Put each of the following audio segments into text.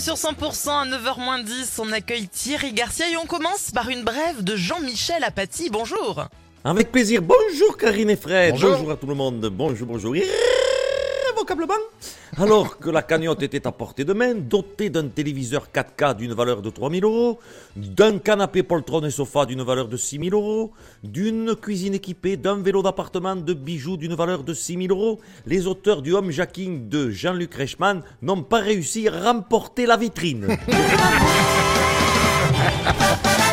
Sur 100% à 9h 10, on accueille Thierry Garcia et on commence par une brève de Jean-Michel Apathy. Bonjour. Avec plaisir. Bonjour Karine et Fred. Bonjour. à tout le monde. Bonjour, bonjour. Alors que la cagnotte était à portée de main, dotée d'un téléviseur 4K d'une valeur de 3000 euros, d'un canapé poltron et sofa d'une valeur de 6000 euros, d'une cuisine équipée, d'un vélo d'appartement, de bijoux d'une valeur de 6000 euros, les auteurs du homejacking de Jean-Luc Reichmann n'ont pas réussi à remporter la vitrine.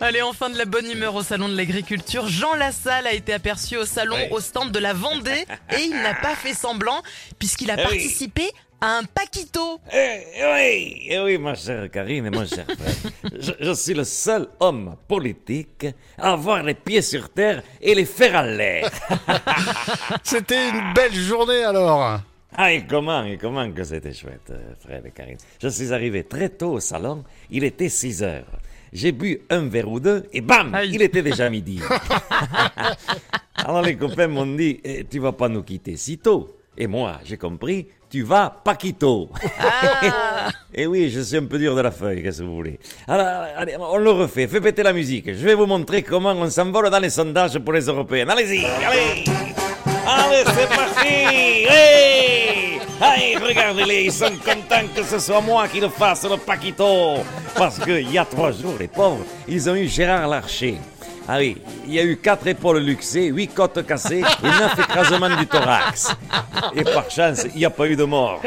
Allez, enfin de la bonne humeur au salon de l'agriculture. Jean Lassalle a été aperçu au salon Oui. au stand de la Vendée et il n'a pas fait semblant puisqu'il a Eh oui. participé à un paquito. Eh oui, eh oui, ma chère Karine et mon cher frère. Je, je suis le seul homme politique à avoir les pieds sur terre et les fers à l'air. C'était une belle journée alors. Ah, et comment, et comment que c'était chouette, euh, Fred et Karine. Je suis arrivé très tôt au salon, il était 6 heures. J'ai bu un verre ou deux et bam, Aïe. il était déjà midi. Alors les copains m'ont dit, Eh, tu vas pas nous quitter si tôt. Et moi, j'ai compris, tu vas pas quito. Ah, Et oui, je suis un peu dur de la feuille, qu'est-ce que vous voulez. Alors, allez, on le refait, fais péter la musique. Je vais vous montrer comment on s'envole dans les sondages pour les européennes. Allez-y, allez Allez, c'est parti Hey Allez, regardez-les, ils sont contents que ce soit moi qui le fasse, le Paquito Parce qu'il y a trois jours, les pauvres, ils ont eu Gérard Larcher. Ah oui, il y a eu quatre épaules luxées, huit côtes cassées et neuf écrasements du thorax. Et par chance, il n'y a pas eu de mort.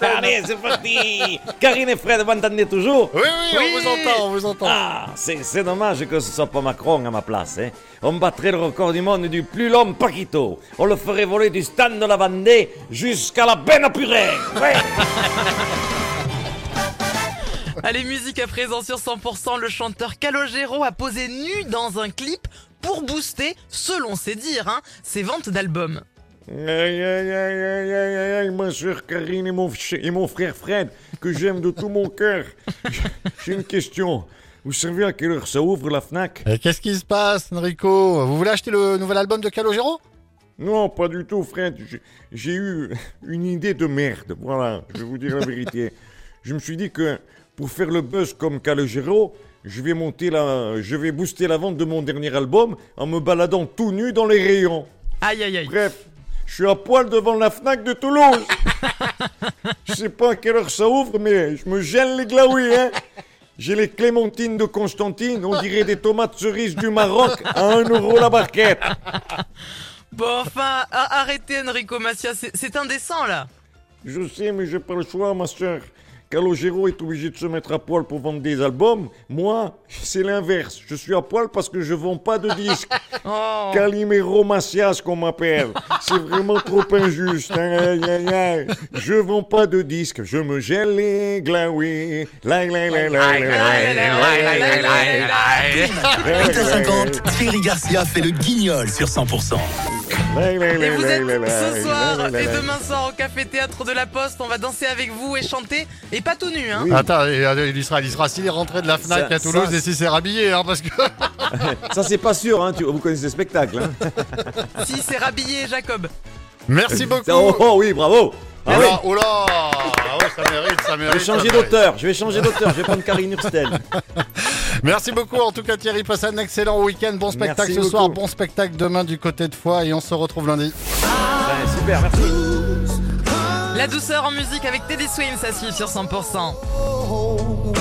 Allez, c'est parti Karine et Fred, vous m'entendez toujours? Oui, oui, Oui. on vous entend, on vous entend. Ah, c'est c'est dommage que ce soit pas Macron à ma place. Hein. On battrait le record du monde du plus long Paquito. On le ferait voler du stand de la Vendée jusqu'à la benne à purée. Ouais. Allez, musique à présent sur 100%. Le chanteur Calogero a posé nu dans un clip pour booster, selon ses dires, hein, ses ventes d'albums. Aïe, aïe, aïe, aïe, aïe, aïe, aïe, ma soeur Karine et mon, et mon frère Fred, que j'aime de tout mon cœur. J'ai une question. Vous savez à quelle heure ça ouvre la FNAC? Et Qu'est-ce qui se passe, Enrico? Vous voulez acheter le nouvel album de Calogero? Non, pas du tout, Fred. J'ai eu une idée de merde. Voilà, je vais vous dire la vérité. Je me suis dit que pour faire le buzz comme Calogero, je vais monter la, je vais booster la vente de mon dernier album en me baladant tout nu dans les rayons. Aïe, aïe, aïe. Bref, je suis à poil devant la Fnac de Toulouse. je sais pas à quelle heure ça ouvre, mais je me gêne les glaouis, hein. J'ai les clémentines de Constantine, on dirait des tomates cerises du Maroc à 1 euro la barquette. Bon, enfin, arrêtez Enrico Macia, c'est- c'est indécent là. Je sais, mais j'ai pas le choix, ma soeur. Calogero est obligé de se mettre à poil pour vendre des albums. Moi, c'est l'inverse. Je suis à poil parce que je ne vends pas de disques. oh. Calimero Macias, qu'on m'appelle. C'est vraiment trop injuste. Je ne vends pas de disques. Je me gèle les glaouis. Garcia fait le guignol sur 100%. Et vous êtes ce soir et demain soir au Café Théâtre de la Poste. On va danser avec vous et chanter. Et pas tout nu, hein. Oui. Attends, euh, il sera, il sera s'il est rentré de la Fnac Ça- à Toulouse ça- et si c'est rhabillé, hein, parce que... Ça, c'est pas sûr, hein. tu- vous connaissez le spectacle. Hein. Si, c'est rhabillé, Jacob. Merci beaucoup. Oh, oh, oui, bravo. Ah Oh oui. là, oh là Ah ouais, ça mérite, ça Je vais changer d'auteur, je vais changer d'auteur, je vais prendre Karine Hurstel. Merci beaucoup en tout cas Thierry, passe un excellent week-end, bon spectacle Merci ce soir, bon spectacle demain du côté de Foix et on se retrouve lundi. Ouais, super, merci. La douceur en musique avec Teddy Swims suivre sur 100%. Oh,